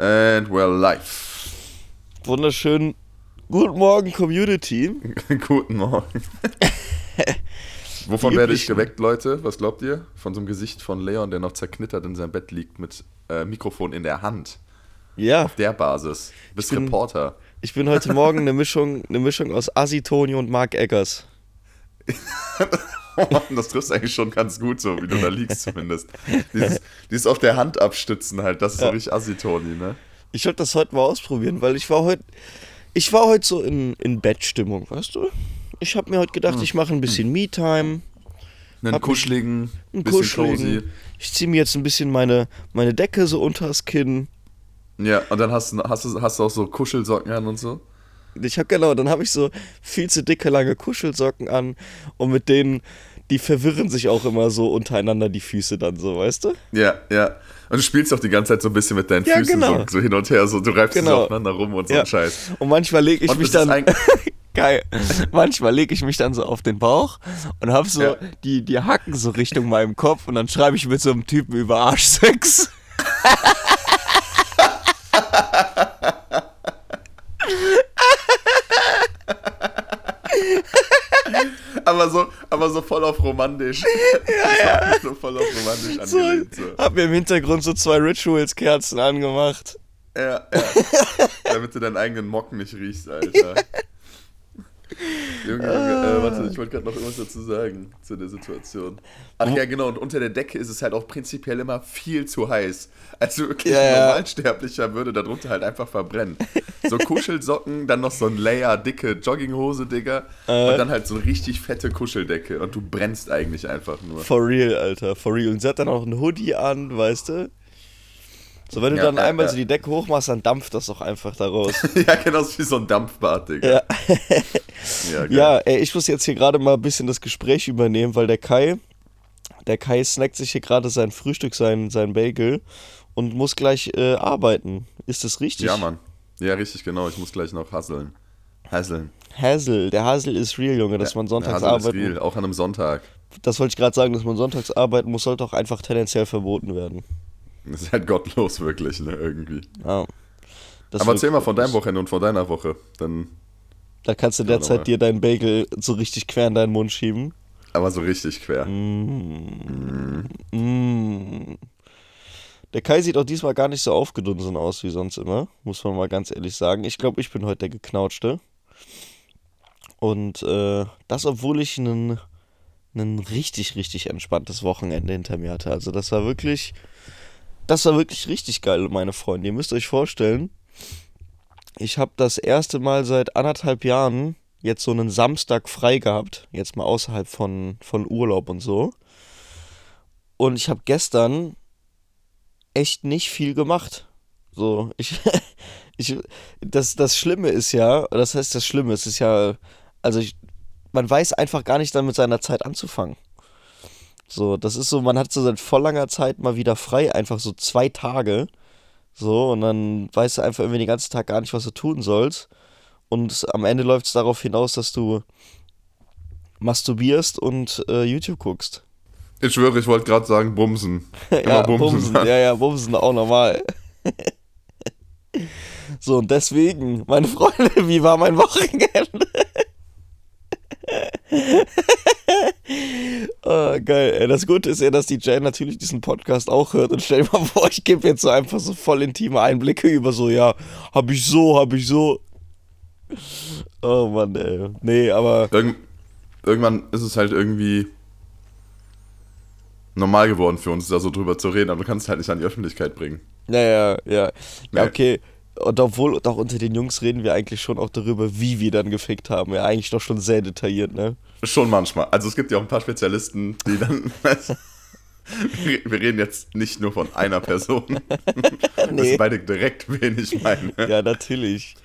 And we're live. Wunderschönen guten Morgen, Community. Guten Morgen. Wovon werde ich geweckt, Leute? Was glaubt ihr? Von so einem Gesicht von Leon, der noch zerknittert in seinem Bett liegt mit äh, Mikrofon in der Hand. Ja. Auf der Basis. Du bist bin, Reporter. Ich bin heute Morgen eine Mischung, eine Mischung aus Asitoni und Mark Eggers. oh das trifft eigentlich schon ganz gut, so wie du da liegst zumindest. Dieses, dieses auf der Hand abstützen halt, das ist ja. so richtig Asitoni, ne? Ich wollte das heute mal ausprobieren, weil ich war heute, ich war heute so in, in Bettstimmung, weißt du? Ich habe mir heute gedacht, hm. ich mache ein bisschen Me-Time. Einen kuscheligen, ein bisschen kuscheligen. cozy. Ich ziehe mir jetzt ein bisschen meine, meine Decke so unters Kinn. Ja, und dann hast, hast, du, hast du auch so Kuschelsocken an und so? Ich habe genau, dann habe ich so viel zu dicke, lange Kuschelsocken an und mit denen, die verwirren sich auch immer so untereinander die Füße dann so, weißt du? Ja, ja. Und du spielst auch die ganze Zeit so ein bisschen mit deinen ja, Füßen genau. so, so, hin und her, so du reibst genau. so aufeinander rum und so ja. ein Scheiß. Und manchmal lege ich und mich dann. Geil. Manchmal lege ich mich dann so auf den Bauch und habe so ja. die, die Hacken so Richtung meinem Kopf und dann schreibe ich mit so einem Typen über Arschsex. aber so, aber so voll auf romantisch. Ja, ja. So voll auf romantisch angelehnt. So, Hab mir im Hintergrund so zwei Rituals-Kerzen angemacht. Ja, ja. Damit du deinen eigenen Mocken nicht riechst, Alter. Junge, Junge, äh, warte, ich wollte gerade noch irgendwas dazu sagen zu der Situation. Ach ja, genau, und unter der Decke ist es halt auch prinzipiell immer viel zu heiß. Also wirklich ja, ein Normalsterblicher würde darunter halt einfach verbrennen. So Kuschelsocken, dann noch so ein Layer dicke Jogginghose, Digga. Äh. Und dann halt so eine richtig fette Kuscheldecke. Und du brennst eigentlich einfach nur. For real, Alter, for real. Und sie hat dann auch ein Hoodie an, weißt du? So, wenn du ja, dann ja, einmal ja. so die Decke hochmachst, dann dampft das doch einfach da raus. ja, genau, wie so ein Dampfbad, Digga. Ja, ja, ja, ey, ich muss jetzt hier gerade mal ein bisschen das Gespräch übernehmen, weil der Kai, der Kai snackt sich hier gerade sein Frühstück, sein, sein Bagel und muss gleich äh, arbeiten. Ist das richtig? Ja, Mann. Ja, richtig, genau. Ich muss gleich noch hasseln. Hasseln. Hassel, der Hassel ist real, Junge, dass man sonntags arbeitet. Ist real, auch an einem Sonntag. Das wollte ich gerade sagen, dass man sonntags arbeiten muss, sollte auch einfach tendenziell verboten werden. Das ist halt gottlos, wirklich, ne, irgendwie. Ja. Aber erzähl mal von deinem Wochenende und von deiner Woche. Dann. Da kannst du derzeit dir deinen Bagel so richtig quer in deinen Mund schieben. Aber so richtig quer. Mm. Mm. Mm. Der Kai sieht auch diesmal gar nicht so aufgedunsen aus wie sonst immer, muss man mal ganz ehrlich sagen. Ich glaube, ich bin heute der Geknautschte. Und äh, das, obwohl ich einen, einen richtig, richtig entspanntes Wochenende hinter mir hatte. Also das war wirklich das war wirklich richtig geil, meine Freunde. Ihr müsst euch vorstellen, ich habe das erste Mal seit anderthalb Jahren jetzt so einen Samstag frei gehabt. Jetzt mal außerhalb von, von Urlaub und so. Und ich habe gestern echt nicht viel gemacht. So, ich, ich, das, das Schlimme ist ja, das heißt, das Schlimme, es ist ja, also ich, man weiß einfach gar nicht dann mit seiner Zeit anzufangen. So, das ist so, man hat so seit voll langer Zeit mal wieder frei, einfach so zwei Tage. So, und dann weißt du einfach irgendwie den ganzen Tag gar nicht, was du tun sollst. Und am Ende läuft es darauf hinaus, dass du masturbierst und äh, YouTube guckst. Ich schwöre, ich wollte gerade sagen, bumsen. Ja, bumsen. bumsen. Ja, ja, bumsen auch normal. so, und deswegen, meine Freunde, wie war mein Wochenende? oh, geil. Das Gute ist ja, dass die Jane natürlich diesen Podcast auch hört. Und stell dir mal vor, ich gebe jetzt so einfach so voll intime Einblicke über so, ja, hab ich so, hab ich so. Oh Mann, ey. Nee, aber. Irgend irgendwann ist es halt irgendwie normal geworden für uns, da so drüber zu reden, aber du kannst es halt nicht an die Öffentlichkeit bringen. Ja, ja, ja. Ja, okay. Und obwohl, doch unter den Jungs reden wir eigentlich schon auch darüber, wie wir dann gefickt haben. Ja, eigentlich doch schon sehr detailliert, ne? Schon manchmal. Also es gibt ja auch ein paar Spezialisten, die dann. wir reden jetzt nicht nur von einer Person. Wir nee. wissen beide direkt, wen ich meine. Ja, natürlich.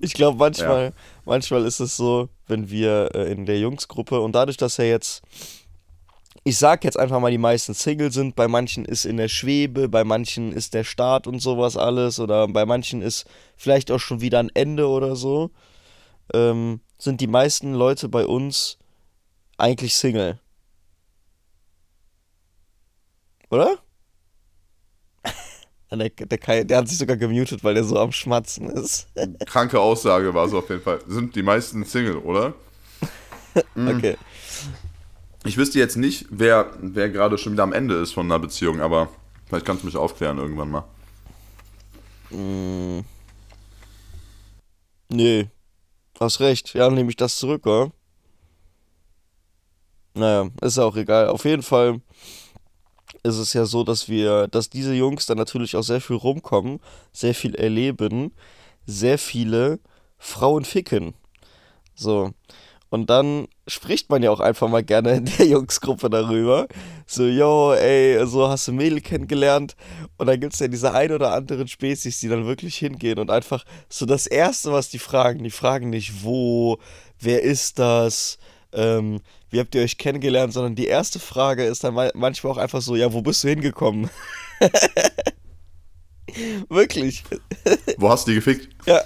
Ich glaube, manchmal, ja. manchmal ist es so, wenn wir äh, in der Jungsgruppe und dadurch, dass er jetzt ich sag jetzt einfach mal, die meisten Single sind. Bei manchen ist in der Schwebe, bei manchen ist der Start und sowas alles. Oder bei manchen ist vielleicht auch schon wieder ein Ende oder so. Ähm, sind die meisten Leute bei uns eigentlich Single. Oder? Der, der, Kai, der hat sich sogar gemutet, weil der so am Schmatzen ist. Kranke Aussage war so auf jeden Fall. Sind die meisten Single, oder? Mhm. okay. Ich wüsste jetzt nicht, wer, wer gerade schon wieder am Ende ist von einer Beziehung, aber vielleicht kannst du mich aufklären irgendwann mal. Mm. Nee. Hast recht. Ja, nehme ich das zurück, oder? Naja, ist auch egal. Auf jeden Fall ist es ja so, dass wir, dass diese Jungs dann natürlich auch sehr viel rumkommen, sehr viel erleben, sehr viele Frauen ficken. So. Und dann spricht man ja auch einfach mal gerne in der Jungsgruppe darüber. So, yo, ey, so hast du Mädel kennengelernt. Und dann gibt es ja diese ein oder anderen Spezies, die dann wirklich hingehen und einfach so das Erste, was die fragen, die fragen nicht, wo, wer ist das, ähm, wie habt ihr euch kennengelernt, sondern die erste Frage ist dann manchmal auch einfach so, ja, wo bist du hingekommen? Wirklich. Wo hast du die gefickt? Ja,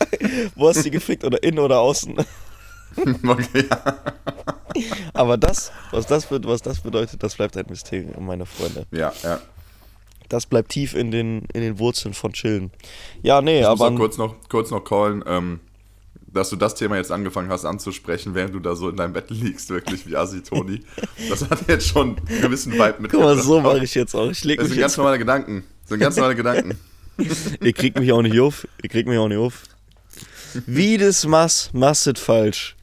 wo hast du die gefickt oder innen oder außen? okay, ja. Aber das, was das, was das bedeutet, das bleibt ein Mysterium, meine Freunde. Ja, ja. Das bleibt tief in den, in den Wurzeln von Chillen. Ja, nee, ich aber. Muss kurz noch, kurz noch callen, ähm, dass du das Thema jetzt angefangen hast anzusprechen, während du da so in deinem Bett liegst, wirklich wie Asi Toni. Das hat jetzt schon einen gewissen Vibe mit. Guck mal, so mache ich jetzt auch. Ich leg das sind ganz normale Gedanken. Das sind ganz normale Gedanken. Ihr kriegt mich auch nicht auf. Ihr kriegt mich auch nicht auf. Wie das Mass, masset falsch.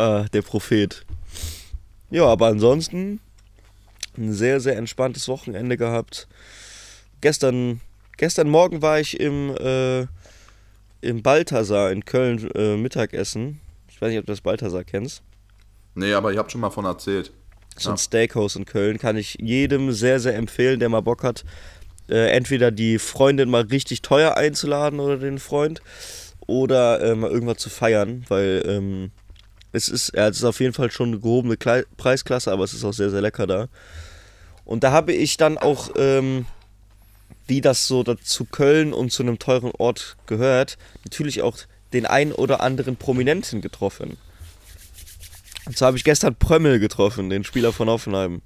Ah, der Prophet. Ja, aber ansonsten ein sehr, sehr entspanntes Wochenende gehabt. Gestern, gestern Morgen war ich im, äh, im Balthasar in Köln äh, Mittagessen. Ich weiß nicht, ob du das Balthasar kennst. Nee, aber ich habe schon mal von erzählt. So ein Steakhouse in Köln kann ich jedem sehr, sehr empfehlen, der mal Bock hat, äh, entweder die Freundin mal richtig teuer einzuladen oder den Freund oder äh, mal irgendwas zu feiern, weil ähm, es ist, ja, es ist auf jeden Fall schon eine gehobene Kle Preisklasse, aber es ist auch sehr, sehr lecker da. Und da habe ich dann auch, ähm, wie das so zu Köln und zu einem teuren Ort gehört, natürlich auch den ein oder anderen Prominenten getroffen. Und zwar habe ich gestern Prömmel getroffen, den Spieler von Offenheim.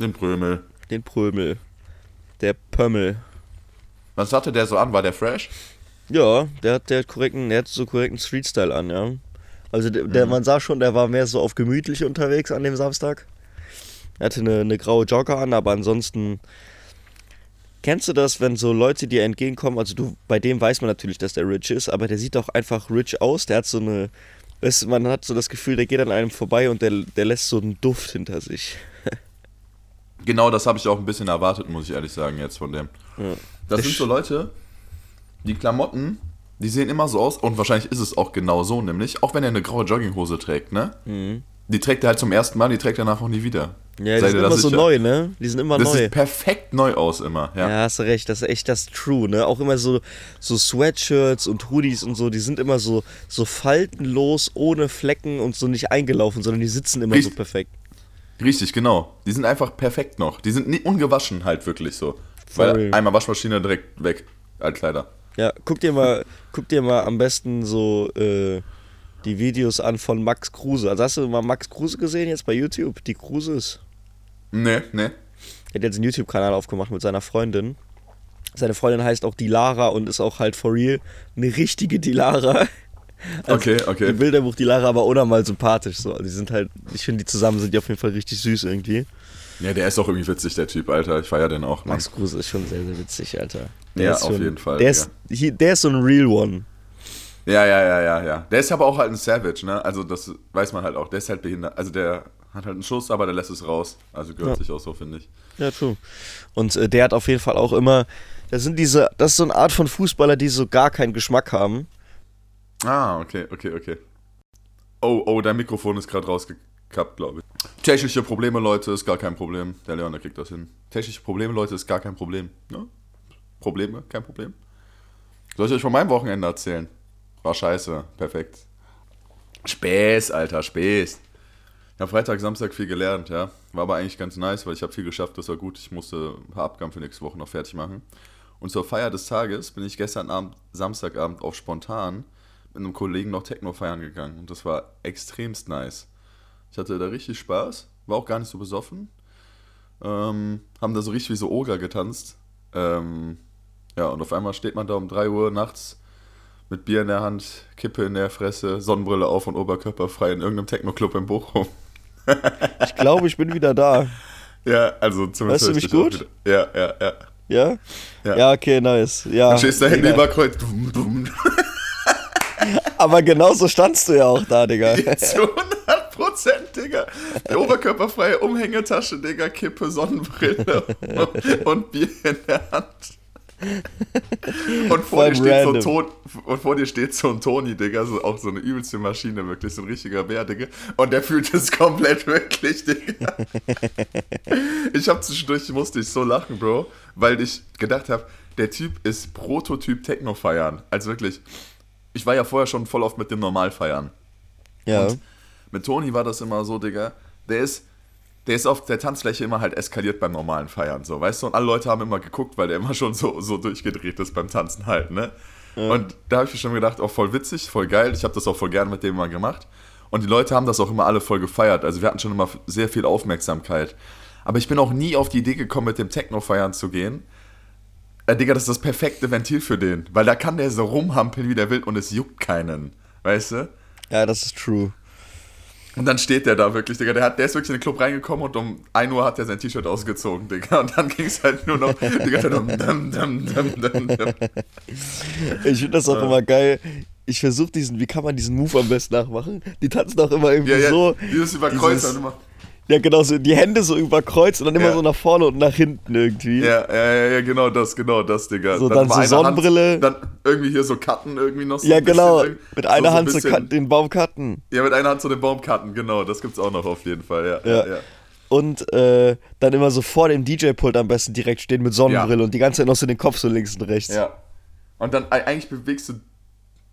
Den Prömel. Den Prömel. Der Pömmel. Was hatte der so an? War der fresh? Ja, der hat, der korrekten, der hat so korrekten Street-Style an, ja. Also der, der, mhm. man sah schon, der war mehr so auf gemütlich unterwegs an dem Samstag. Er hatte eine, eine graue Jogger an, aber ansonsten Kennst du das, wenn so Leute dir entgegenkommen? Also du, bei dem weiß man natürlich, dass der rich ist, aber der sieht auch einfach rich aus. Der hat so eine, weißt, man hat so das Gefühl, der geht an einem vorbei und der, der lässt so einen Duft hinter sich. genau, das habe ich auch ein bisschen erwartet, muss ich ehrlich sagen jetzt von dem. Ja. Das der sind so Leute, die Klamotten die sehen immer so aus und wahrscheinlich ist es auch genau so, nämlich, auch wenn er eine graue Jogginghose trägt, ne? Mhm. Die trägt er halt zum ersten Mal, die trägt er danach auch nie wieder. Ja, die Sei sind immer so neu, ne? Die sind immer das neu. Das sieht perfekt neu aus immer, ja. Ja, hast du recht, das ist echt das True, ne? Auch immer so, so Sweatshirts und Hoodies und so, die sind immer so, so faltenlos, ohne Flecken und so nicht eingelaufen, sondern die sitzen immer Richtig. so perfekt. Richtig, genau. Die sind einfach perfekt noch. Die sind nie ungewaschen halt wirklich so. Weil einmal Waschmaschine direkt weg, Altkleider. Ja, guck dir mal, guck dir mal am besten so äh, die Videos an von Max Kruse. Also hast du mal Max Kruse gesehen jetzt bei YouTube? Die Kruses? Nee, nee. Er hat jetzt einen YouTube-Kanal aufgemacht mit seiner Freundin. Seine Freundin heißt auch Dilara und ist auch halt for real eine richtige Dilara. Also okay, okay. Die Bilderbuch Dilara aber unnormal sympathisch so. Also die sind halt, ich finde die zusammen sind die auf jeden Fall richtig süß irgendwie. Ja, der ist auch irgendwie witzig, der Typ, Alter. Ich feier den auch. Mann. Max Kruse ist schon sehr, sehr witzig, Alter. Der ja, auf schon, jeden Fall. Der ist, ja. der ist so ein Real One. Ja, ja, ja, ja, ja. Der ist aber auch halt ein Savage, ne? Also das weiß man halt auch. Der ist halt behindert. Also der hat halt einen Schuss, aber der lässt es raus. Also gehört ja. sich auch so, finde ich. Ja, true. Und äh, der hat auf jeden Fall auch immer. Das sind diese, das ist so eine Art von Fußballer, die so gar keinen Geschmack haben. Ah, okay, okay, okay. Oh, oh, dein Mikrofon ist gerade rausgekappt, glaube ich. Technische Probleme, Leute, ist gar kein Problem. Der Leon, der kriegt das hin. Technische Probleme, Leute, ist gar kein Problem. Ne? Probleme, kein Problem. Soll ich euch von meinem Wochenende erzählen? War scheiße, perfekt. Späß, Alter, Späß. Ich habe Freitag, Samstag viel gelernt, ja. War aber eigentlich ganz nice, weil ich habe viel geschafft, das war gut. Ich musste ein paar Abgaben für nächste Woche noch fertig machen. Und zur Feier des Tages bin ich gestern Abend, Samstagabend, auf spontan mit einem Kollegen noch Techno feiern gegangen. Und das war extremst nice. Ich hatte da richtig Spaß, war auch gar nicht so besoffen. Ähm, haben da so richtig wie so Oger getanzt Ähm, ja, und auf einmal steht man da um 3 Uhr nachts mit Bier in der Hand, Kippe in der Fresse, Sonnenbrille auf und Oberkörper frei in irgendeinem Techno-Club in Bochum. ich glaube, ich bin wieder da. Ja, also zumindest. Hörst du mich gut? Ja, ja, ja. Ja? Ja. Ja, okay, nice. Ja. Dann stehst du Hände Digga. über Kreuz. Dum, dum. Aber genauso standst du ja auch da, Digga. Zu 100 Prozent, Digga. Oberkörperfreie Umhängetasche, Digga, Kippe, Sonnenbrille und Bier in der Hand. Und vor, Voll dir steht so. Ton, und vor dir steht so ein Toni, Digga, so auch so eine übelste Maschine, wirklich, so ein richtiger Bär, Digga. Und der fühlt es komplett wirklich, Digga. Ich hab zwischendurch, musste ich so lachen, Bro, weil ich gedacht habe, der Typ ist Prototyp Techno feiern. Also wirklich, ich war ja vorher schon voll oft mit dem Normal feiern. Ja. Und mit Toni war das immer so, Digga, der ist, der ist auf der Tanzfläche immer halt eskaliert beim normalen Feiern, so, weißt du? Und alle Leute haben immer geguckt, weil der immer schon so, so durchgedreht ist beim Tanzen halt, ne? Und da habe ich mir schon gedacht, auch voll witzig, voll geil. Ich habe das auch voll gerne mit dem mal gemacht. Und die Leute haben das auch immer alle voll gefeiert. Also wir hatten schon immer sehr viel Aufmerksamkeit. Aber ich bin auch nie auf die Idee gekommen, mit dem Techno feiern zu gehen. Äh, Digga, das ist das perfekte Ventil für den. Weil da kann der so rumhampeln, wie der will und es juckt keinen. Weißt du? Ja, das ist true. Und dann steht der da wirklich, Digga. Der, hat, der ist wirklich in den Club reingekommen und um 1 Uhr hat er sein T-Shirt ausgezogen, Digga. Und dann ging es halt nur noch, Digga, dum, dum, dum, dum, dum, dum. Ich finde das auch immer geil. Ich versuche diesen, wie kann man diesen Move am besten nachmachen? Die tanzen auch immer irgendwie Ja, ja, so. dieses und immer- Ja, genau, so die Hände so überkreuzt und dann immer Ja. so nach vorne und nach hinten irgendwie. Ja, ja, ja, genau das, genau das, Digga. So, dann immer so Sonnenbrille. Hand, dann irgendwie hier so Cutten irgendwie noch so Ja, bisschen genau. irg- Mit einer so Hand so bisschen- den Baum cutten. Ja, mit einer Hand so den Baum cutten, genau. Das gibt's auch noch auf jeden Fall, ja. Ja. ja. Und äh, dann immer so vor dem DJ-Pult am besten direkt stehen mit Sonnenbrille und die ganze Zeit noch so den Kopf so links und rechts. Ja. Und dann eigentlich bewegst du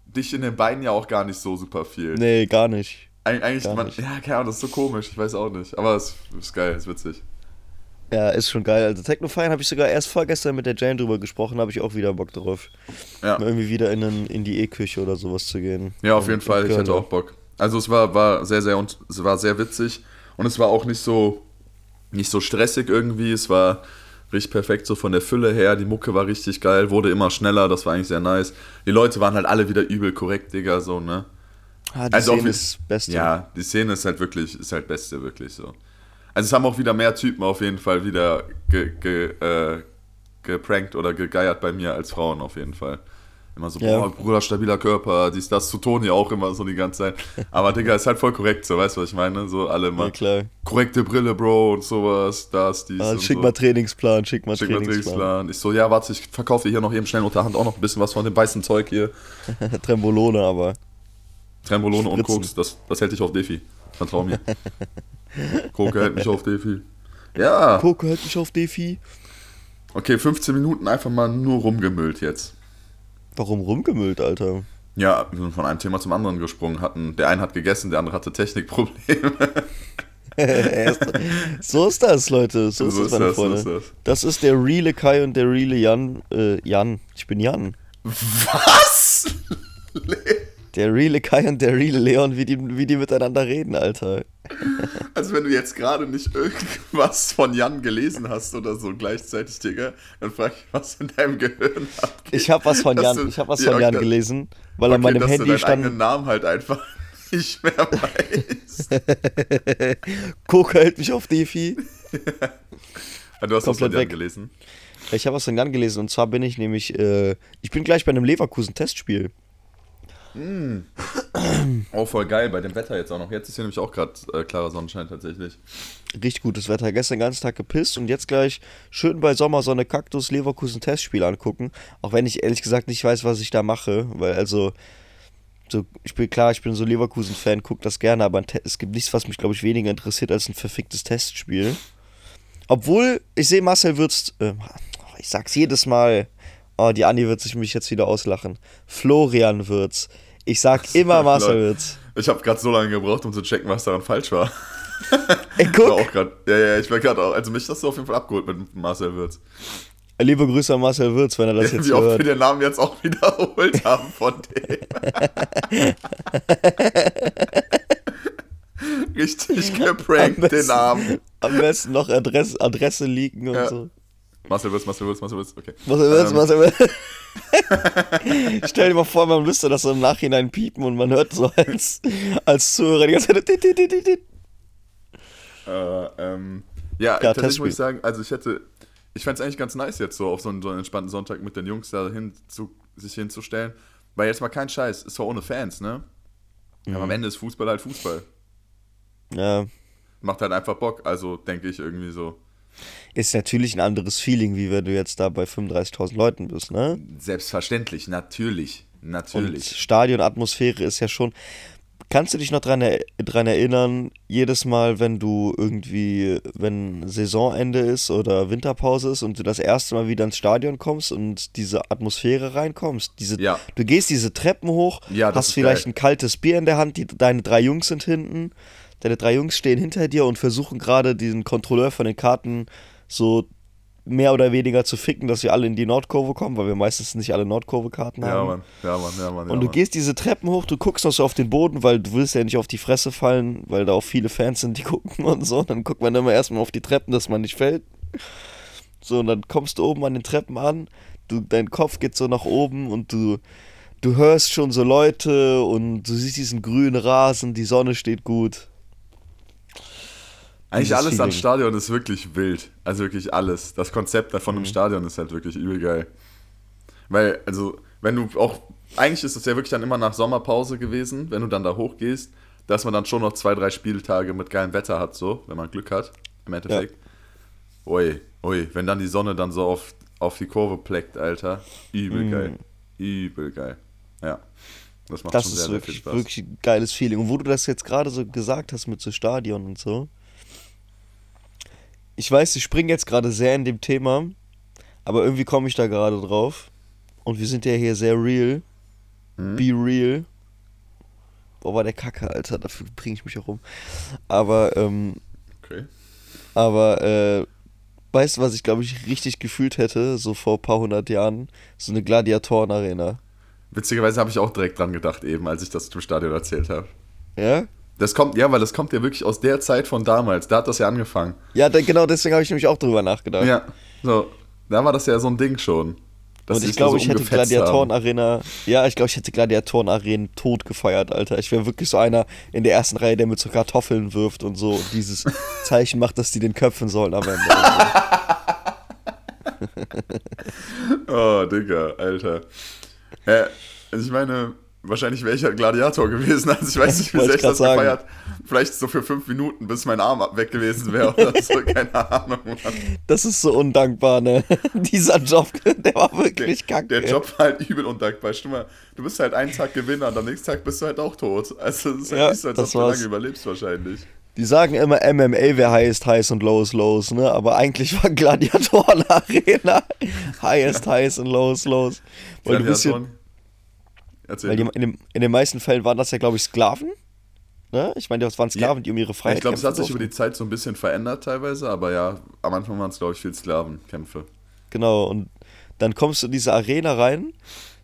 dich in den Beinen ja auch gar nicht so super viel. Nee, gar nicht. Eig eigentlich, man, ja, keine Ahnung, das ist so komisch, ich weiß auch nicht. Aber es ist geil, ist witzig. Ja, ist schon geil. Also Techno feiern habe ich sogar erst vorgestern mit der Jane drüber gesprochen, habe ich auch wieder Bock drauf. Ja, Mal irgendwie wieder in, den, in die E-Küche oder sowas zu gehen. ja auf jeden Und- Fall, ich hätte auch Bock. Also es war, war sehr, sehr, und es war sehr witzig und es war auch nicht so, nicht so stressig irgendwie. Es war richtig perfekt so von der Fülle her. Die Mucke war richtig geil, wurde immer schneller, das war eigentlich sehr nice. Die Leute waren halt alle wieder übel korrekt, Digga, so, ne? Ah, die Also auch Szene wie- ist Beste. Ja, die Szene ist halt wirklich, ist halt Beste, wirklich so. Also es haben auch wieder mehr Typen auf jeden Fall wieder ge, ge, äh, geprankt oder gegeiert bei mir als Frauen auf jeden Fall. Immer so, Ja. boah, Bruder, stabiler Körper, dies, das, zu Toni auch immer so die ganze Zeit. Aber Digga, ist halt voll korrekt, so, weißt du, was ich meine? So alle Ja, immer, klar. korrekte Brille, Bro, und sowas, das, dies Ah, schick so. mal Trainingsplan, schick mal Schick mal Trainingsplan. Trainingsplan. Ich so, ja, warte, ich verkaufe hier noch eben schnell unter Hand auch noch ein bisschen was von dem weißen Zeug hier. Trembolone aber. Trembolone und. Koks, das, das hält dich auf Defi. Vertrau mir. Koke hält mich auf Defi. Ja. Poco hält mich auf Defi. Okay, 15 Minuten einfach mal nur rumgemüllt jetzt. Warum rumgemüllt, Alter? Ja, wir sind von einem Thema zum anderen gesprungen. Hatten, der eine hat gegessen, der andere hatte Technikprobleme. so ist das, Leute. So, ist So das, ist meine das, so Freunde. ist das. das ist der reale Kai und der reale Jan. Äh, Jan. Ich bin Jan. Was? Der reale Kai und der reale Leon, wie die, wie die miteinander reden, Alter. Also wenn du jetzt gerade nicht irgendwas von Jan gelesen hast oder so gleichzeitig, Digga, dann frag ich, was in deinem Gehirn abgeht. Ich habe was von Jan, du- ich hab was Ja, von Jan gelesen, weil Okay, an meinem dass du Handy deinen eigenen stand, Namen halt einfach nicht mehr weißt. Coca hält mich auf Defi. Ah, du hast was von Jan weg. gelesen. Ich habe was von Jan gelesen und zwar bin ich nämlich, äh, ich bin gleich bei einem Leverkusen-Testspiel. Oh, voll geil, bei dem Wetter jetzt auch noch. Jetzt ist hier nämlich auch gerade äh, klarer Sonnenschein tatsächlich. Richtig gutes Wetter. Gestern den ganzen Tag gepisst und jetzt gleich schön bei Sommersonne Kaktus Leverkusen Testspiel angucken. Auch wenn ich ehrlich gesagt nicht weiß, was ich da mache, weil also so ich bin klar, ich bin so Leverkusen Fan, guck das gerne, aber es gibt nichts, was mich glaube ich weniger interessiert als ein verficktes Testspiel. Obwohl ich sehe Marcel Würz, äh, ich sag's jedes Mal. Oh, die Anni wird sich mich jetzt wieder auslachen. Florian Würz. Ich sag immer Marcel Würz. Ich habe gerade so lange gebraucht, um zu checken, was daran falsch war. Ey, Ich war guck, auch grad, ja, ja, ich war gerade auch. Also mich hast du auf jeden Fall abgeholt mit Marcel Würz. liebe Grüße an Marcel Würz, wenn er das jetzt Wie oft hört. wir den Namen jetzt auch wiederholt haben von dem. Richtig Am geprankt, den besten- Namen. Am besten noch Adresse, Adresse leaken und Ja. so. Marcel Wurz, Marcel Wurz, Marcel Wurz, okay. Marcel Wurz, Ähm. Marcel Wurz. Stell dir mal vor, man müsste das so im Nachhinein piepen und man hört so als, als Zuhörer die ganze Zeit. Äh, ähm, ja, Ja, tatsächlich Testspiel. muss ich sagen, also ich hätte, ich fände es eigentlich ganz nice jetzt so auf so einen, so einen entspannten Sonntag mit den Jungs da hin zu, sich hinzustellen. Weil jetzt mal kein Scheiß, ist zwar ohne Fans, ne? Aber am Ende ist Fußball halt Fußball. Ja, Macht halt einfach Bock, also denke ich irgendwie so. Ist natürlich ein anderes Feeling, wie wenn du jetzt da bei 35.000 Leuten bist, ne? Selbstverständlich, natürlich, Und natürlich. Stadionatmosphäre ist ja schon. Kannst du dich noch dran, er dran erinnern, jedes Mal, wenn du irgendwie, wenn Saisonende ist oder Winterpause ist und du das erste Mal wieder ins Stadion kommst und diese Atmosphäre reinkommst, diese, Ja. du gehst diese Treppen hoch, Ja, hast vielleicht geil. ein kaltes Bier in der Hand, die, deine drei Jungs sind hinten, deine drei Jungs stehen hinter dir und versuchen gerade diesen Kontrolleur von den Karten so mehr oder weniger zu ficken, dass wir alle in die Nordkurve kommen, weil wir meistens nicht alle Nordkurve-Karten haben. Ja, Mann, ja, Mann, ja, Mann. Ja, Und du Mann. gehst diese Treppen hoch, du guckst noch so auf den Boden, weil du willst ja nicht auf die Fresse fallen, weil da auch viele Fans sind, die gucken und so. Dann guckt man immer erstmal auf die Treppen, dass man nicht fällt. So, und dann kommst du oben an den Treppen an, du, dein Kopf geht so nach oben und du, du hörst schon so Leute und du siehst diesen grünen Rasen, die Sonne steht gut. Eigentlich alles am Feeling. Stadion ist wirklich wild. Also wirklich alles. Das Konzept davon Mhm. im Stadion ist halt wirklich übel geil. Weil, also, wenn du auch, eigentlich ist es ja wirklich dann immer nach Sommerpause gewesen, wenn du dann da hochgehst, dass man dann schon noch zwei, drei Spieltage mit geilem Wetter hat, so, wenn man Glück hat, im Endeffekt. Ui, ui, wenn dann die Sonne dann so auf, auf die Kurve pleckt, Alter. Übel Mhm. geil. Übel geil. Ja. Das macht Das schon ist sehr, sehr viel wirklich, Spaß. wirklich ein geiles Feeling. Und wo du das jetzt gerade so gesagt hast mit so Stadion und so. Ich weiß, ich springe jetzt gerade sehr in dem Thema, aber irgendwie komme ich da gerade drauf. Und wir sind ja hier sehr real. Mhm. Be real. Boah, war der Kacke, Alter, dafür bringe ich mich auch um. Aber, ähm, Okay. aber, äh, weißt du, was ich glaube ich richtig gefühlt hätte, so vor ein paar hundert Jahren? So eine Gladiatoren-Arena. Witzigerweise habe ich auch direkt dran gedacht, eben, als ich das im Stadion erzählt habe. Ja? Das kommt, ja, weil das kommt ja wirklich aus der Zeit von damals. Da hat das ja angefangen. Ja, da, genau deswegen habe ich nämlich auch drüber nachgedacht. Ja, so, da war das ja so ein Ding schon. Und ich glaube, so ich hätte Gladiatoren-Arena. Ja, ich glaube, ich hätte Gladiatoren-Arenen tot gefeiert, Alter. Ich wäre wirklich so einer in der ersten Reihe, der mit so Kartoffeln wirft und so und dieses Zeichen macht, dass die den köpfen sollen am Ende. Oh, Digga, Alter. Äh, also ich meine, wahrscheinlich wäre ich halt Gladiator gewesen. Also ich weiß nicht, wie sehr ich das sagen. gefeiert. Vielleicht so für fünf Minuten, bis mein Arm weg gewesen wäre oder so. Keine Ahnung, Mann. Das ist so undankbar, ne? Dieser Job, der war wirklich kacke. Der Job war halt übel undankbar. Stimm mal, du bist halt einen Tag Gewinner und am nächsten Tag bist du halt auch tot. Also es ist halt Ja, nicht so, als ob du lange überlebst wahrscheinlich. Die sagen immer, MMA wäre highest, highs und lows, lows, ne? Aber eigentlich war Gladiatoren-Arena highest, highs und lows, lows. Weil du bist ja, Gladiatoren. Erzähl. weil die, in, den, in den meisten Fällen waren das ja, glaube ich, Sklaven. Ne? Ich meine, das waren Sklaven, die um ihre Freiheit ich glaube, es hat sich über die Zeit so ein bisschen verändert teilweise, aber ja, am Anfang waren es, glaube ich, viel Sklavenkämpfe. Genau, und dann kommst du in diese Arena rein,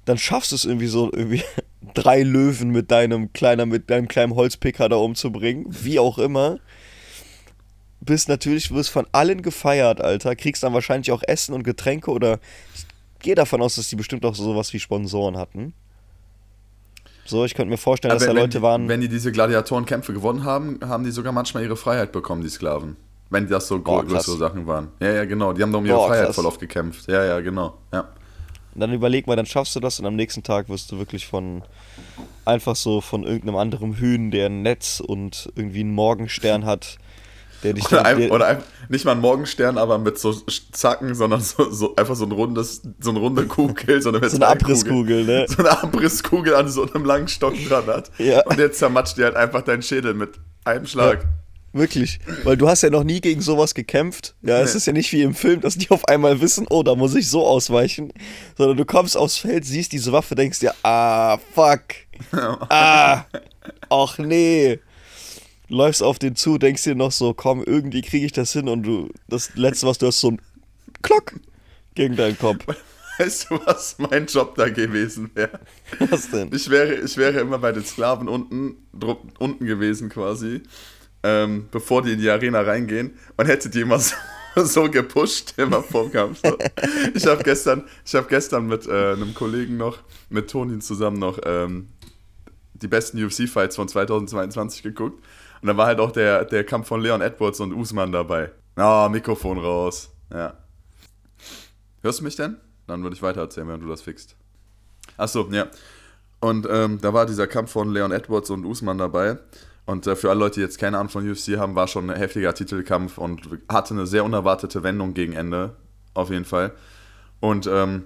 dann schaffst du es irgendwie so, irgendwie drei Löwen mit deinem kleiner, mit deinem kleinen Holzpicker da umzubringen, wie auch immer. Bist natürlich, wirst von allen gefeiert, Alter. Kriegst dann wahrscheinlich auch Essen und Getränke oder ich gehe davon aus, dass die bestimmt auch sowas wie Sponsoren hatten. So, ich könnte mir vorstellen, dass Aber da wenn, Leute waren. wenn die diese Gladiatorenkämpfe gewonnen haben, haben die sogar manchmal ihre Freiheit bekommen, die Sklaven. Wenn das so Boah, größere Sachen waren. Ja, ja, genau. Die haben doch um ihre Boah, Freiheit krass. voll oft gekämpft. Ja, ja, genau. Ja. Und dann überleg mal, dann schaffst du das und am nächsten Tag wirst du wirklich von einfach so von irgendeinem anderen Hühn, der ein Netz und irgendwie einen Morgenstern hat, der dich Oder, ein, der, oder ein, nicht mal ein Morgenstern, aber mit so Zacken, sondern so, so einfach so ein rundes, so eine runde Kugel, so eine, so eine. Abrisskugel, ne? So eine Abrisskugel an so einem langen Stock dran hat. Ja. Und jetzt zermatscht dir halt einfach deinen Schädel mit einem Schlag. Wirklich, weil du hast ja noch nie gegen sowas gekämpft. Ja, es Nee. ist ja nicht wie im Film, dass die auf einmal wissen, oh, da muss ich so ausweichen, sondern du kommst aufs Feld, siehst diese Waffe, denkst dir, ah, fuck, ah, ach nee. Läufst auf den zu, denkst dir noch so, komm, irgendwie kriege ich das hin und du, das letzte, was du hast, so ein Klock gegen deinen Kopf. Weißt du, was mein Job da gewesen wäre? Was denn? Ich wäre, ich wäre immer bei den Sklaven unten, unten gewesen quasi, ähm, bevor die in die Arena reingehen und hätte die immer so, so gepusht immer vorm Kampf. So. Ich habe gestern, ich habe gestern mit äh, einem Kollegen noch, mit Toni zusammen noch ähm, die besten UFC-Fights von 2022 geguckt. Und da war halt auch der, der Kampf von Leon Edwards und Usman dabei. Ah, oh, Mikrofon raus. Ja. Hörst du mich denn? Dann würde ich weiter erzählen, wenn du das fixst. Achso, ja. Und ähm, da war dieser Kampf von Leon Edwards und Usman dabei. Und äh, für alle Leute, die jetzt keine Ahnung von UFC haben, war schon ein heftiger Titelkampf und hatte eine sehr unerwartete Wendung gegen Ende. Auf jeden Fall. Und ähm,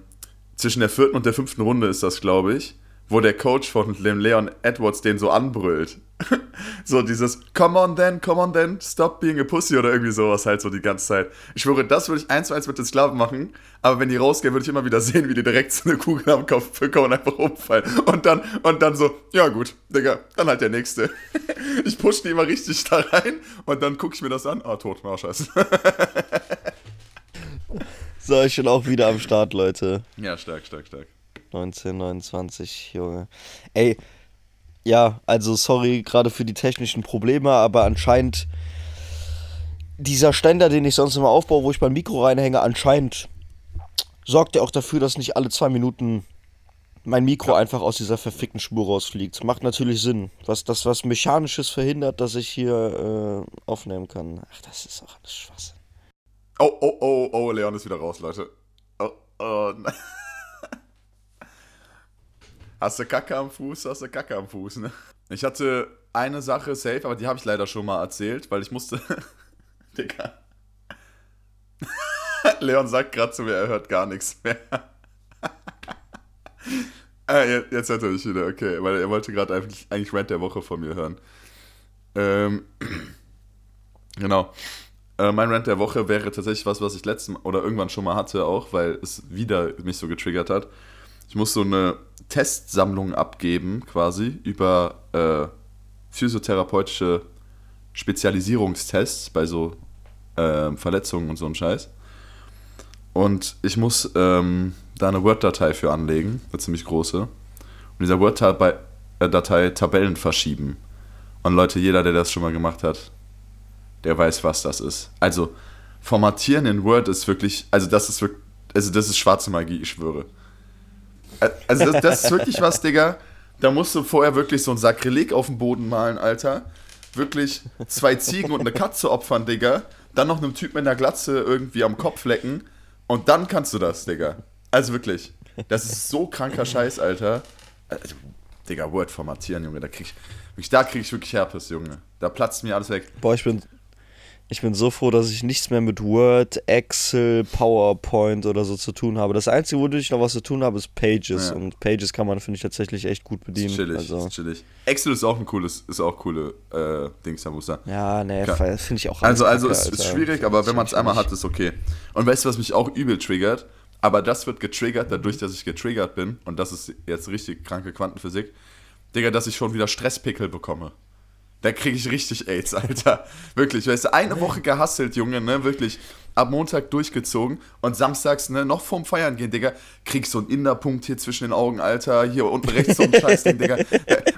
zwischen der vierten und der fünften Runde ist das, glaube ich wo der Coach von dem Leon Edwards den so anbrüllt. so dieses Come on then, come on then, stop being a pussy oder irgendwie sowas halt so die ganze Zeit. Ich schwöre, das würde ich eins zu eins mit den Sklaven machen, aber wenn die rausgehen, würde ich immer wieder sehen, wie die direkt so eine Kugel am Kopf bekommen und einfach umfallen. Und dann, und dann so, ja gut, Digga, dann halt der nächste. ich push die immer richtig da rein und dann gucke ich mir das an. Ah, tot, na, scheiße. so, ich bin auch wieder am Start, Leute. Ja, stark, stark, stark. 1929, Junge. Ey, ja, also sorry gerade für die technischen Probleme, aber anscheinend dieser Ständer, den ich sonst immer aufbaue, wo ich mein Mikro reinhänge, anscheinend sorgt er auch dafür, dass nicht alle zwei Minuten mein Mikro ja. einfach aus dieser verfickten Spur rausfliegt. Macht natürlich Sinn. Was das was Mechanisches verhindert, dass ich hier äh, aufnehmen kann. Ach, das ist auch alles Schwachsinn. Oh, oh, oh, oh, Leon ist wieder raus, Leute. Oh, oh, nein. Hast du Kacke am Fuß, hast du Kacke am Fuß, ne? Ich hatte eine Sache safe, aber die habe ich leider schon mal erzählt, weil ich musste. Digga. Leon sagt gerade zu mir, er hört gar nichts mehr. ah, jetzt hört er mich wieder, okay, weil er wollte gerade eigentlich, eigentlich Rant der Woche von mir hören. Ähm, genau. Äh, mein Rant der Woche wäre tatsächlich was, was ich letztes oder irgendwann schon mal hatte, auch, weil es wieder mich so getriggert hat. Ich muss so eine Testsammlung abgeben, quasi, über äh, physiotherapeutische Spezialisierungstests bei so äh, Verletzungen und so ein Scheiß. Und ich muss ähm, da eine Word-Datei für anlegen, eine ziemlich große. Und dieser Word-Datei äh, Tabellen verschieben. Und Leute, jeder, der das schon mal gemacht hat, der weiß, was das ist. Also, formatieren in Word ist wirklich, also das ist wirklich, also das ist schwarze Magie, ich schwöre. Also das, das, ist wirklich was, Digga. Da musst du vorher wirklich so ein Sakrileg auf dem Boden malen, Alter. Wirklich zwei Ziegen und eine Katze opfern, Digga. Dann noch einem Typ mit einer Glatze irgendwie am Kopf lecken. Und dann kannst du das, Digga. Also wirklich. Das ist so kranker Scheiß, Alter. Also, Digga, Word formatieren, Junge. Da krieg ich, da krieg ich wirklich Herpes, Junge. Da platzt mir alles weg. Boah, ich bin, ich bin so froh, dass ich nichts mehr mit Word, Excel, PowerPoint oder so zu tun habe. Das Einzige, wodurch ich noch was zu tun habe, ist Pages. Ja. Und Pages kann man, finde ich, tatsächlich echt gut bedienen. Ist chillig, also. ist chillig. Excel ist auch ein cooles, ist auch coole äh, Dings, da muss Ja, nee, finde ich auch Also, also es ist schwierig, aber wenn man es einmal hat, ist okay. Und weißt du, was mich auch übel triggert? Aber das wird getriggert dadurch, dass ich getriggert bin. Und das ist jetzt richtig kranke Quantenphysik. Digga, dass ich schon wieder Stresspickel bekomme. Da kriege ich richtig AIDS, Alter. Wirklich, weißt du, eine Woche gehasselt, Junge, ne, wirklich. Ab Montag durchgezogen und samstags, ne, noch vorm Feiern gehen, Digga, krieg so einen Inderpunkt hier zwischen den Augen, Alter, hier unten rechts so ein Scheißding, Digga.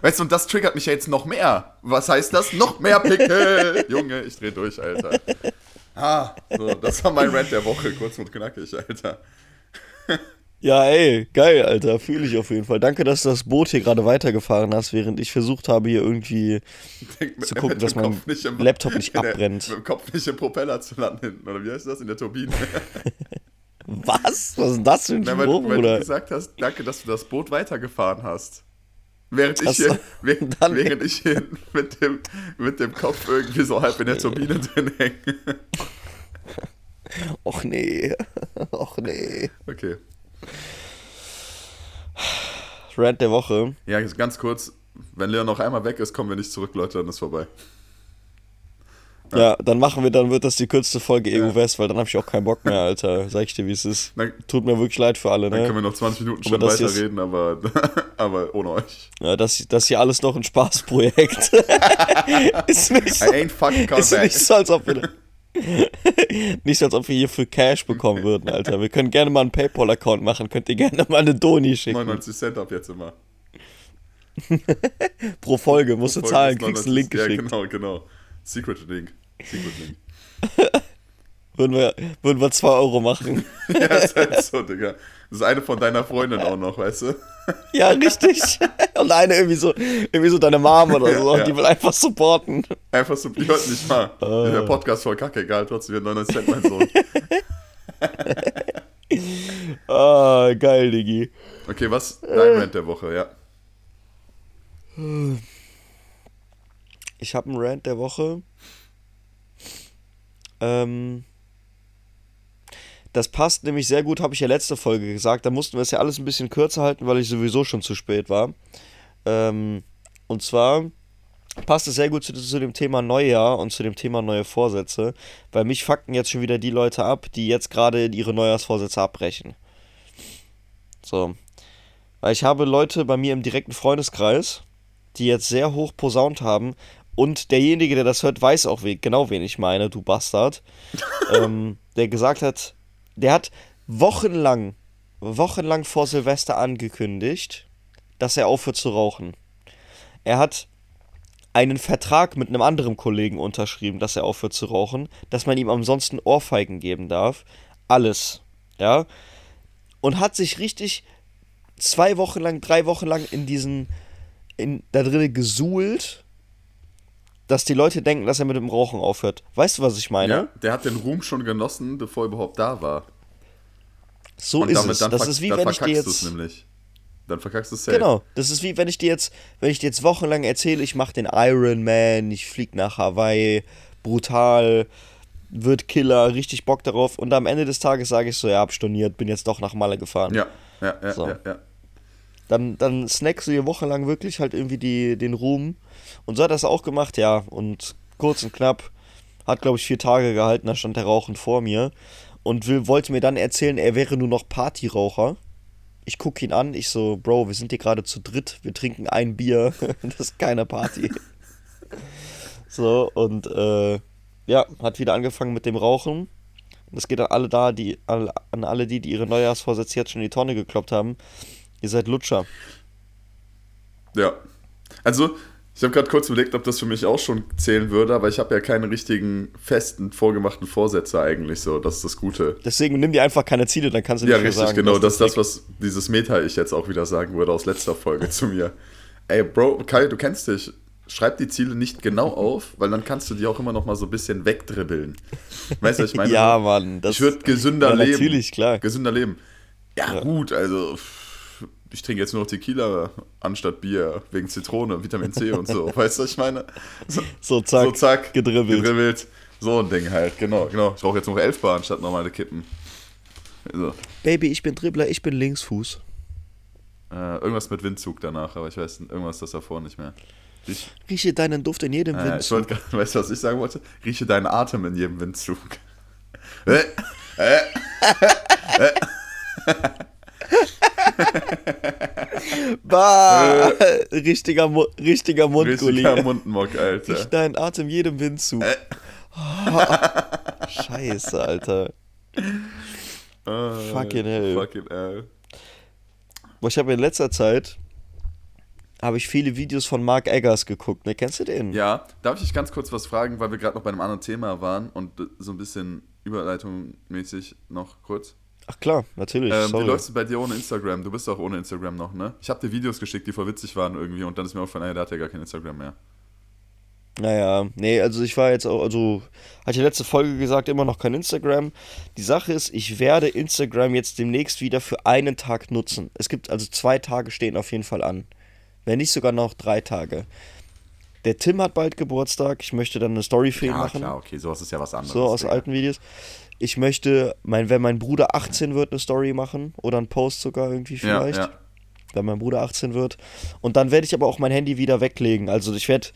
Weißt du, und das triggert mich ja jetzt noch mehr. Was heißt das? Noch mehr Pickel! Junge, ich dreh durch, Alter. Ah, so, das war mein Rant der Woche, kurz und knackig, Alter. Ja, ey, geil, Alter. Fühle ich auf jeden Fall. Danke, dass du das Boot hier gerade weitergefahren hast, während ich versucht habe, hier irgendwie zu gucken, dass mein nicht im, Laptop nicht abbrennt. Der, mit dem Kopf nicht im Propeller zu landen hinten. Oder wie heißt das? In der Turbine. Was? Was ist denn das für ein Spruch, weil, weil du gesagt hast, danke, dass du das Boot weitergefahren hast. Während ich, hier, während, während ich hier mit dem, mit dem Kopf irgendwie so halb in der Turbine drin hänge. Och nee. Och nee. Okay. Rant der Woche. Ja, ganz kurz. Wenn Leon noch einmal weg ist, kommen wir nicht zurück, Leute, dann ist vorbei. Ja, ja dann machen wir, dann wird das die kürzeste Folge EU West, weil dann habe ich auch keinen Bock mehr, Alter. Sag ich dir, wie es ist. Dann, Tut mir wirklich leid für alle, ne? Dann können wir noch 20 Minuten schon weiterreden, aber, aber ohne euch. Ja, das, das hier alles noch ein Spaßprojekt. ist nicht so, I ain't fucking ist nicht so, als ob wir Nicht, als ob wir hier für Cash bekommen würden, Alter. Wir können gerne mal einen PayPal-Account machen. Könnt ihr gerne mal eine Doni schicken. 99 Cent ab jetzt immer. Pro Folge musst du zahlen, kriegst einen Link geschickt. Ja, genau, genau. Secret Link. Secret Link. Würden wir, würden wir 2 Euro machen. ja, ist halt so, Digga. Das ist eine von deiner Freundin auch noch, weißt du? Ja, richtig. Und eine irgendwie so, irgendwie so deine Mom oder so, ja, ja. die will einfach supporten. Einfach so, die hört nicht mal. Uh. Der Podcast voll kacke, egal, trotzdem wieder 99 Cent, mein Sohn. ah, geil, Diggi. Okay, was? Dein Rant der Woche, ja. Ich habe einen Rant der Woche. Ähm, das passt nämlich sehr gut, habe ich ja letzte Folge gesagt. Da mussten wir es ja alles ein bisschen kürzer halten, weil ich sowieso schon zu spät war. Ähm, und zwar passt es sehr gut zu, zu, dem Thema Neujahr und zu dem Thema neue Vorsätze, weil mich fucken jetzt schon wieder die Leute ab, die jetzt gerade ihre Neujahrsvorsätze abbrechen. So. Weil ich habe Leute bei mir im direkten Freundeskreis, die jetzt sehr hoch posaunt haben, und derjenige, der das hört, weiß auch genau, wen ich meine, du Bastard. ähm, der gesagt hat, der hat wochenlang, wochenlang vor Silvester angekündigt, dass er aufhört zu rauchen. Er hat einen Vertrag mit einem anderen Kollegen unterschrieben, dass er aufhört zu rauchen, dass man ihm ansonsten Ohrfeigen geben darf. Alles. Ja. Und hat sich richtig zwei Wochen lang, drei Wochen lang in diesen, in, da drinnen gesuhlt dass die Leute denken, dass er mit dem Rauchen aufhört. Weißt du, was ich meine? Ja, der hat den Ruhm schon genossen, bevor er überhaupt da war. So Und ist damit, es. Das ist wie wenn ich dir jetzt nämlich. Dann verkackst du es selbst. Genau, das ist wie wenn ich dir jetzt, wenn ich dir jetzt wochenlang erzähle, ich mache den Iron Man, ich fliege nach Hawaii, brutal, wird Killer, richtig Bock darauf und am Ende des Tages sage ich so, ja, hab storniert, bin jetzt doch nach Malle gefahren. Ja, ja, ja, so. ja, ja. Dann, dann snackst du dir wochenlang wirklich halt irgendwie die, den Ruhm und so hat er es auch gemacht, ja. Und kurz und knapp, hat glaube ich vier Tage gehalten, da stand der Rauchend vor mir und will, wollte mir dann erzählen, er wäre nur noch Partyraucher. Ich gucke ihn an, ich so, Bro, wir sind hier gerade zu dritt, wir trinken ein Bier, das ist keine Party. so, und äh, ja, hat wieder angefangen mit dem Rauchen. Das geht an alle da, die, an alle die, die ihre Neujahrsvorsätze jetzt schon in die Tonne gekloppt haben. Ihr seid Lutscher. Ja. Also, ich habe gerade kurz überlegt, ob das für mich auch schon zählen würde, aber ich habe ja keine richtigen festen, vorgemachten Vorsätze eigentlich so. Das ist das Gute. Deswegen nimm dir einfach keine Ziele, dann kannst du nicht Ja, richtig, sagen, genau. Das ist das, was dieses Meta ich jetzt auch wieder sagen würde aus letzter Folge zu mir. Ey, Bro, Kai, du kennst dich. Schreib die Ziele nicht genau auf, weil dann kannst du die auch immer noch mal so ein bisschen wegdribbeln. Weißt du, was ich meine? ja, Mann. ich würde gesünder ja, leben. Natürlich, klar. Gesünder leben. Ja, ja. gut, also ich trinke jetzt nur noch Tequila anstatt Bier, wegen Zitrone, Vitamin C und so. weißt du, was ich meine? So, so, zack, so zack, gedribbelt. gedribbelt. So ein Ding halt, genau, genau. Ich brauche jetzt noch 11 Bar anstatt normale Kippen. So. Baby, ich bin Dribbler, ich bin Linksfuß. Äh, irgendwas mit Windzug danach, aber ich weiß irgendwas das davor nicht mehr. Riech, Rieche deinen Duft in jedem äh, Windzug. Ich weißt du, was ich sagen wollte? Rieche deinen Atem in jedem Windzug. äh, äh, äh. bah, richtiger, Mu richtiger Mundgulli. Richtiger Mundmock, Alter. Ich deinen Atem jedem Windzug. Äh. Scheiße, Alter. Uh, fucking hell. Fucking hell. Boah, ich habe in letzter Zeit habe ich viele Videos von Mark Eggers geguckt. Ne, kennst du den? Ja, darf ich dich ganz kurz was fragen, weil wir gerade noch bei einem anderen Thema waren und so ein bisschen überleitungsmäßig noch kurz? Ach klar, natürlich. Ähm, wie läuft es bei dir ohne Instagram? Du bist auch ohne Instagram noch, ne? Ich habe dir Videos geschickt, die voll witzig waren irgendwie und dann ist mir aufgefallen, der hat ja gar kein Instagram mehr. Naja, nee, also ich war jetzt auch, also hatte ich letzte Folge gesagt, immer noch kein Instagram. Die Sache ist, ich werde Instagram jetzt demnächst wieder für einen Tag nutzen. Es gibt also zwei Tage stehen auf jeden Fall an. Wenn nicht sogar noch drei Tage. Der Tim hat bald Geburtstag. Ich möchte dann eine Story für ihn ja, machen. Ja, klar, okay, sowas ist ja was anderes. So aus Digga. alten Videos ich möchte, mein, wenn mein Bruder 18 wird, eine Story machen oder einen Post sogar irgendwie vielleicht. Ja, ja. Wenn mein Bruder 18 wird. Und dann werde ich aber auch mein Handy wieder weglegen. Also ich werde,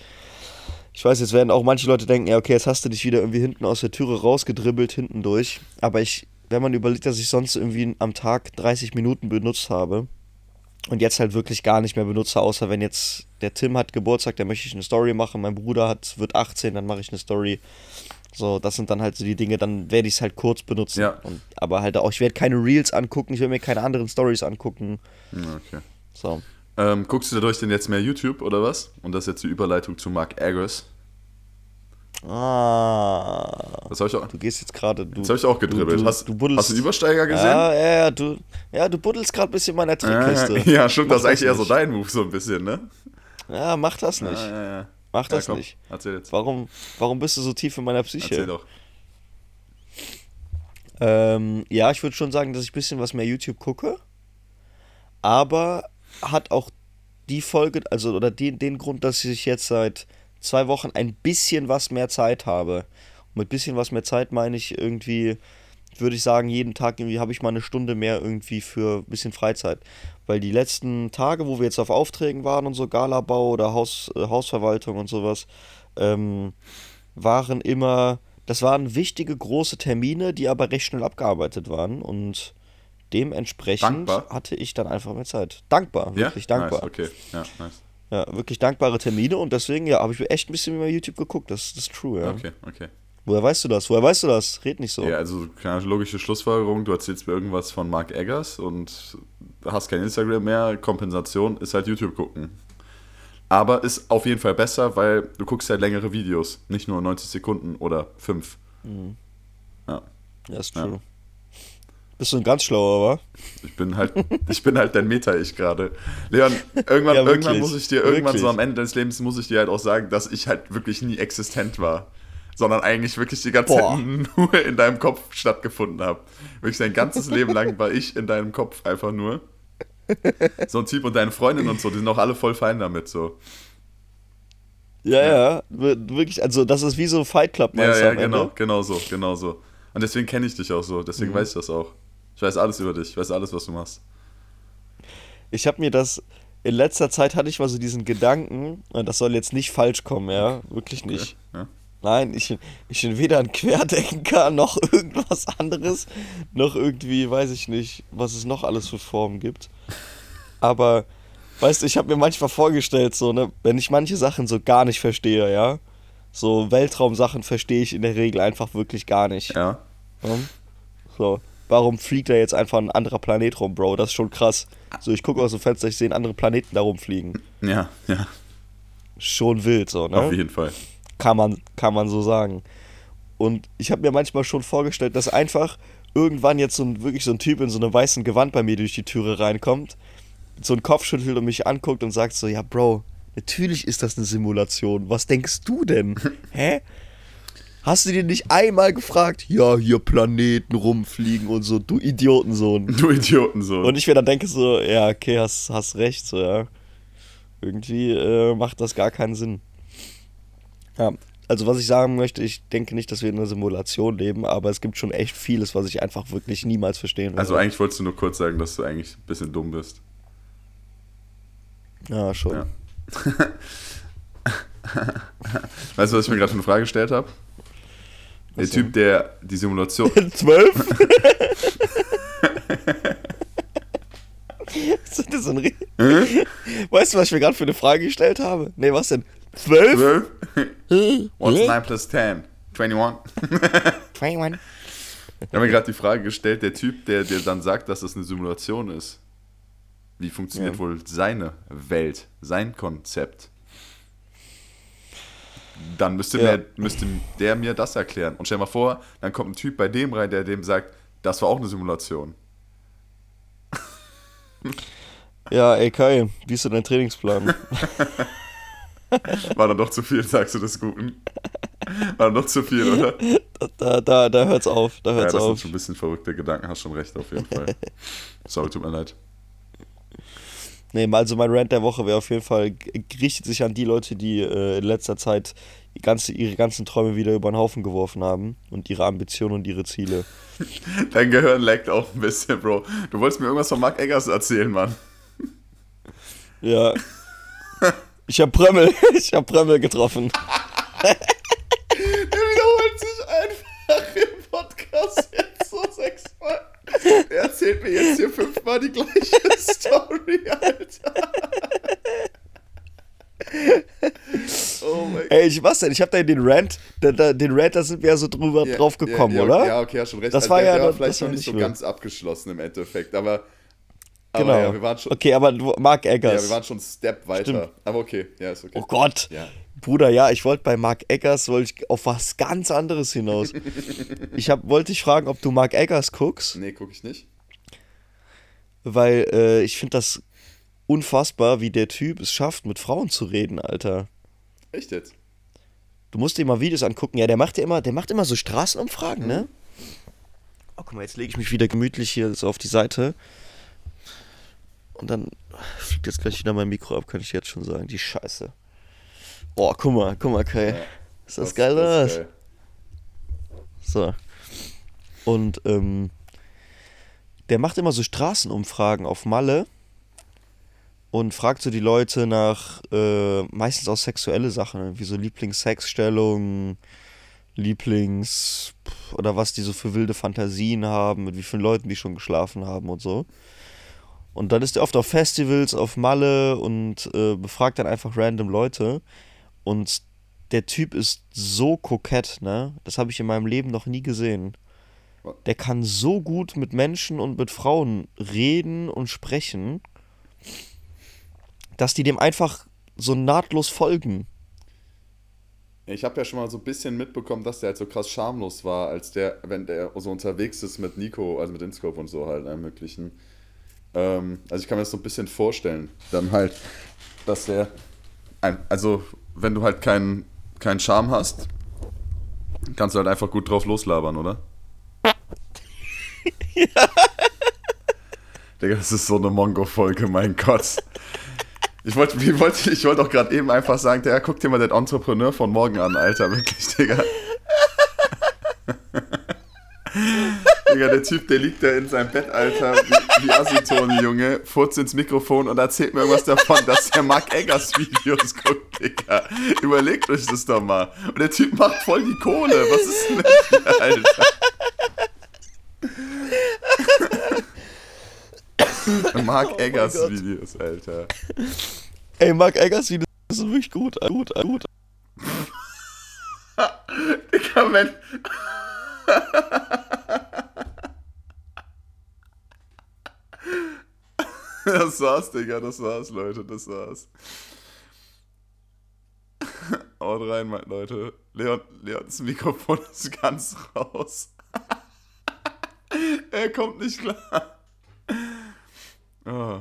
ich weiß, jetzt werden auch manche Leute denken, ja, okay, jetzt hast du dich wieder irgendwie hinten aus der Türe rausgedribbelt, hinten durch. Aber ich, wenn man überlegt, dass ich sonst irgendwie am Tag 30 Minuten benutzt habe und jetzt halt wirklich gar nicht mehr benutze, außer wenn jetzt der Tim hat Geburtstag, dann möchte ich eine Story machen, mein Bruder hat, wird 18, dann mache ich eine Story. So, das sind dann halt so die Dinge, dann werde ich es halt kurz benutzen. Ja. Und, aber halt auch, ich werde keine Reels angucken, ich werde mir keine anderen Stories angucken. Okay. So. Ähm, guckst du dadurch denn jetzt mehr YouTube oder was? Und das ist jetzt die Überleitung zu Mark Eggers? Ah. Das habe ich auch. Du gehst jetzt gerade. Das habe ich auch gedribbelt. Du, du, hast, du buddelst, hast du den Übersteiger gesehen? Ja, ja, ja, du, ja, du buddelst gerade ein bisschen meiner Trickkiste. Äh, ja, stimmt, Mach das ist eigentlich eher so nicht. dein Move, so ein bisschen, ne? Ja, mach das nicht. Ja, ja, ja. Mach das ja, nicht. Erzähl jetzt. Warum, warum bist du so tief in meiner Psyche? Erzähl doch. Ähm, ja, ich würde schon sagen, dass ich ein bisschen was mehr YouTube gucke. Aber hat auch die Folge, also oder den, den Grund, dass ich jetzt seit zwei Wochen ein bisschen was mehr Zeit habe. Und mit bisschen was mehr Zeit meine ich irgendwie, würde ich sagen, jeden Tag irgendwie habe ich mal eine Stunde mehr irgendwie für ein bisschen Freizeit. Weil die letzten Tage, wo wir jetzt auf Aufträgen waren und so, Galabau oder Haus, äh, Hausverwaltung und sowas, ähm, waren immer, das waren wichtige große Termine, die aber recht schnell abgearbeitet waren und dementsprechend Dankbar? hatte ich dann einfach mehr Zeit. Dankbar, wirklich ja? dankbar. Nice, okay, ja, nice. Ja, wirklich dankbare Termine und deswegen, ja, habe ich echt ein bisschen über YouTube geguckt, das, das ist true, ja. Okay, okay. Woher weißt du das? Woher weißt du das? Red nicht so. Ja, also keine logische Schlussfolgerung, du erzählst mir irgendwas von Mark Eggers und hast kein Instagram mehr, Kompensation ist halt YouTube gucken. Aber ist auf jeden Fall besser, weil du guckst halt längere Videos, nicht nur 90 Sekunden oder 5. Ja. Ja, ist Ja. true. Bist du ein ganz schlauer, wa? Ich bin halt, ich bin halt dein Meta-Ich gerade. Leon, irgendwann, Ja, irgendwann muss ich dir, irgendwann Wirklich. so am Ende deines Lebens muss ich dir halt auch sagen, dass ich halt wirklich nie existent war. Sondern eigentlich wirklich die ganze Boah. Zeit nur in deinem Kopf stattgefunden habe. Wirklich dein ganzes Leben lang war ich in deinem Kopf einfach nur. So ein Typ und deine Freundin und so, die sind auch alle voll fein damit, so. Ja, ja, wir- wirklich, also das ist wie so Fight Club, Ja, meinst du ja, am genau, Ende? genau so, genau so. Und deswegen kenne ich dich auch so, deswegen Mhm. weiß ich das auch. Ich weiß alles über dich, ich weiß alles, was du machst. Ich habe mir das, in letzter Zeit hatte ich mal so diesen Gedanken, und das soll jetzt nicht falsch kommen, ja, wirklich nicht. Nein, ich, ich bin weder ein Querdenker noch irgendwas anderes, noch irgendwie, weiß ich nicht, was es noch alles für Formen gibt. Aber, weißt du, ich habe mir manchmal vorgestellt, so, ne, wenn ich manche Sachen so gar nicht verstehe, ja, so Weltraumsachen verstehe ich in der Regel einfach wirklich gar nicht. Ja. So, warum fliegt da jetzt einfach ein anderer Planet rum, Bro? Das ist schon krass. So, ich gucke aus dem Fenster, ich sehe einen anderen Planeten da rumfliegen. Ja, ja, Schon wild, so, auf ne? jeden Fall. Kann man, kann man so sagen. Und ich habe mir manchmal schon vorgestellt, dass einfach irgendwann jetzt so ein, wirklich so ein Typ in so einem weißen Gewand bei mir durch die Türe reinkommt, so einen Kopf schüttelt und mich anguckt und sagt so, ja, Bro, natürlich ist das eine Simulation. Was denkst du denn? Hä? Hast du dir nicht einmal gefragt, ja, hier Planeten rumfliegen und so, du Idiotensohn. Du Idioten so. Und ich mir dann denke so, ja, okay, hast, hast recht, so, ja. Irgendwie äh, macht das gar keinen Sinn. Ja, also was ich sagen möchte, ich denke nicht, dass wir in einer Simulation leben, aber es gibt schon echt vieles, was ich einfach wirklich niemals verstehen Also werde. eigentlich wolltest du nur kurz sagen, dass du eigentlich ein bisschen dumm bist. Ja, schon. Ja. Weißt du, was ich mir gerade für eine Frage gestellt habe? Der Typ, der die Simulation. Zwölf? Ist das so ein Hä? weißt du, was ich mir gerade für eine Frage gestellt habe? Nee, was denn? Zwölf? 12? What's 9 plus 10? 21? 21. Ich habe mir gerade die Frage gestellt, der Typ, der dir dann sagt, dass das eine Simulation ist. Wie funktioniert Ja. wohl seine Welt, sein Konzept? Dann müsste, Ja. mir, müsste der mir das erklären. Und stell mal vor, dann kommt ein Typ bei dem rein, der dem sagt, das war auch eine Simulation. Ja, ey Kai, wie ist denn dein Trainingsplan? War dann doch zu viel, sagst du des Guten. War dann doch zu viel, oder? Da, da, da hört's auf, da Ja, hört's das sind auf. schon ein bisschen verrückte Gedanken, hast schon recht, auf jeden Fall. Sorry, tut mir leid. Nee, also mein Rant der Woche wäre auf jeden Fall, richtet sich an die Leute, die äh, in letzter Zeit ganze, ihre ganzen Träume wieder über den Haufen geworfen haben und ihre Ambitionen und ihre Ziele. Dein Gehirn leckt auch ein bisschen, Bro. Du wolltest mir irgendwas von Mark Eggers erzählen, Mann. Ja. Ich hab Prömmel, ich hab Prömmel getroffen. Der wiederholt sich einfach im Podcast jetzt so sechsmal. Er erzählt mir jetzt hier fünfmal die gleiche Story, Alter. Oh mein Gott. Ey, ich, was denn? Ich hab da in den Rant, da, da, den Rant, da sind wir ja so drüber Ja, drauf gekommen, ja, ja, oder? Ja, okay, hast schon recht. Das Also war der, ja der war vielleicht noch nicht so ganz abgeschlossen im Endeffekt, aber, aber Genau. ja, wir waren schon, okay, aber Mark ja, Eggers. wir waren schon einen Step weiter. Stimmt. Aber okay, ja, ist okay. oh Gott. Ja. Bruder, ja, ich wollte bei Mark Eggers wollte ich auf was ganz anderes hinaus. ich hab, wollte dich fragen, ob du Mark Eggers guckst. Nee, guck ich nicht. Weil äh, ich finde das unfassbar, wie der Typ es schafft, mit Frauen zu reden, Alter. Echt jetzt? Du musst dir mal Videos angucken. Ja, der macht ja immer, der macht immer so Straßenumfragen, ne? Oh, guck mal, jetzt lege ich mich wieder gemütlich hier so auf die Seite. Und dann fliegt jetzt gleich wieder mein Mikro ab, kann ich jetzt schon sagen. Die Scheiße. Oh, guck mal, guck mal, Kai. Ja, ist das, das geil oder was? So. Und ähm, der macht immer so Straßenumfragen auf Malle und fragt so die Leute nach äh, meistens auch sexuelle Sachen, wie so Lieblingssexstellungen, Lieblings oder was die so für wilde Fantasien haben, mit wie vielen Leuten die schon geschlafen haben und so. Und dann ist er oft auf Festivals, auf Malle und äh, befragt dann einfach random Leute. Und der Typ ist so kokett, ne? Das habe ich in meinem Leben noch nie gesehen. Der kann so gut mit Menschen und mit Frauen reden und sprechen dass die dem einfach so nahtlos folgen. Ich habe ja schon mal so ein bisschen mitbekommen, dass der halt so krass schamlos war, als der, wenn der so unterwegs ist mit Nico, also mit Inscope und so halt ermöglichen. Ähm, also ich kann mir das so ein bisschen vorstellen. Dann halt, dass der, ein, also wenn du halt keinen keinen Charme hast, kannst du halt einfach gut drauf loslabern, oder? ja. Digga, das ist so eine Mongo-Folge, mein Gott. Ich wollte ich wollte, ich wollte auch gerade eben einfach sagen, der, guck dir mal den Entrepreneur von morgen an, Alter, wirklich, Digga. Digga, der Typ, der liegt da in seinem Bett, Alter, wie, wie Asitoni, Junge, furzt ins Mikrofon und erzählt mir irgendwas davon, dass er Mark Eggers Videos guckt, Digga. Überlegt euch das doch mal. Und der Typ macht voll die Kohle. Was ist denn das hier, Alter? Mark oh Eggers Videos, Alter. Ey, Mark Eggers Videos sind wirklich gut, gut, gut. Digga, wenn. das war's, Digga, das war's, Leute, das war's. Haut rein, Leute. Leon, Leons Mikrofon ist ganz raus. er kommt nicht klar. Oh.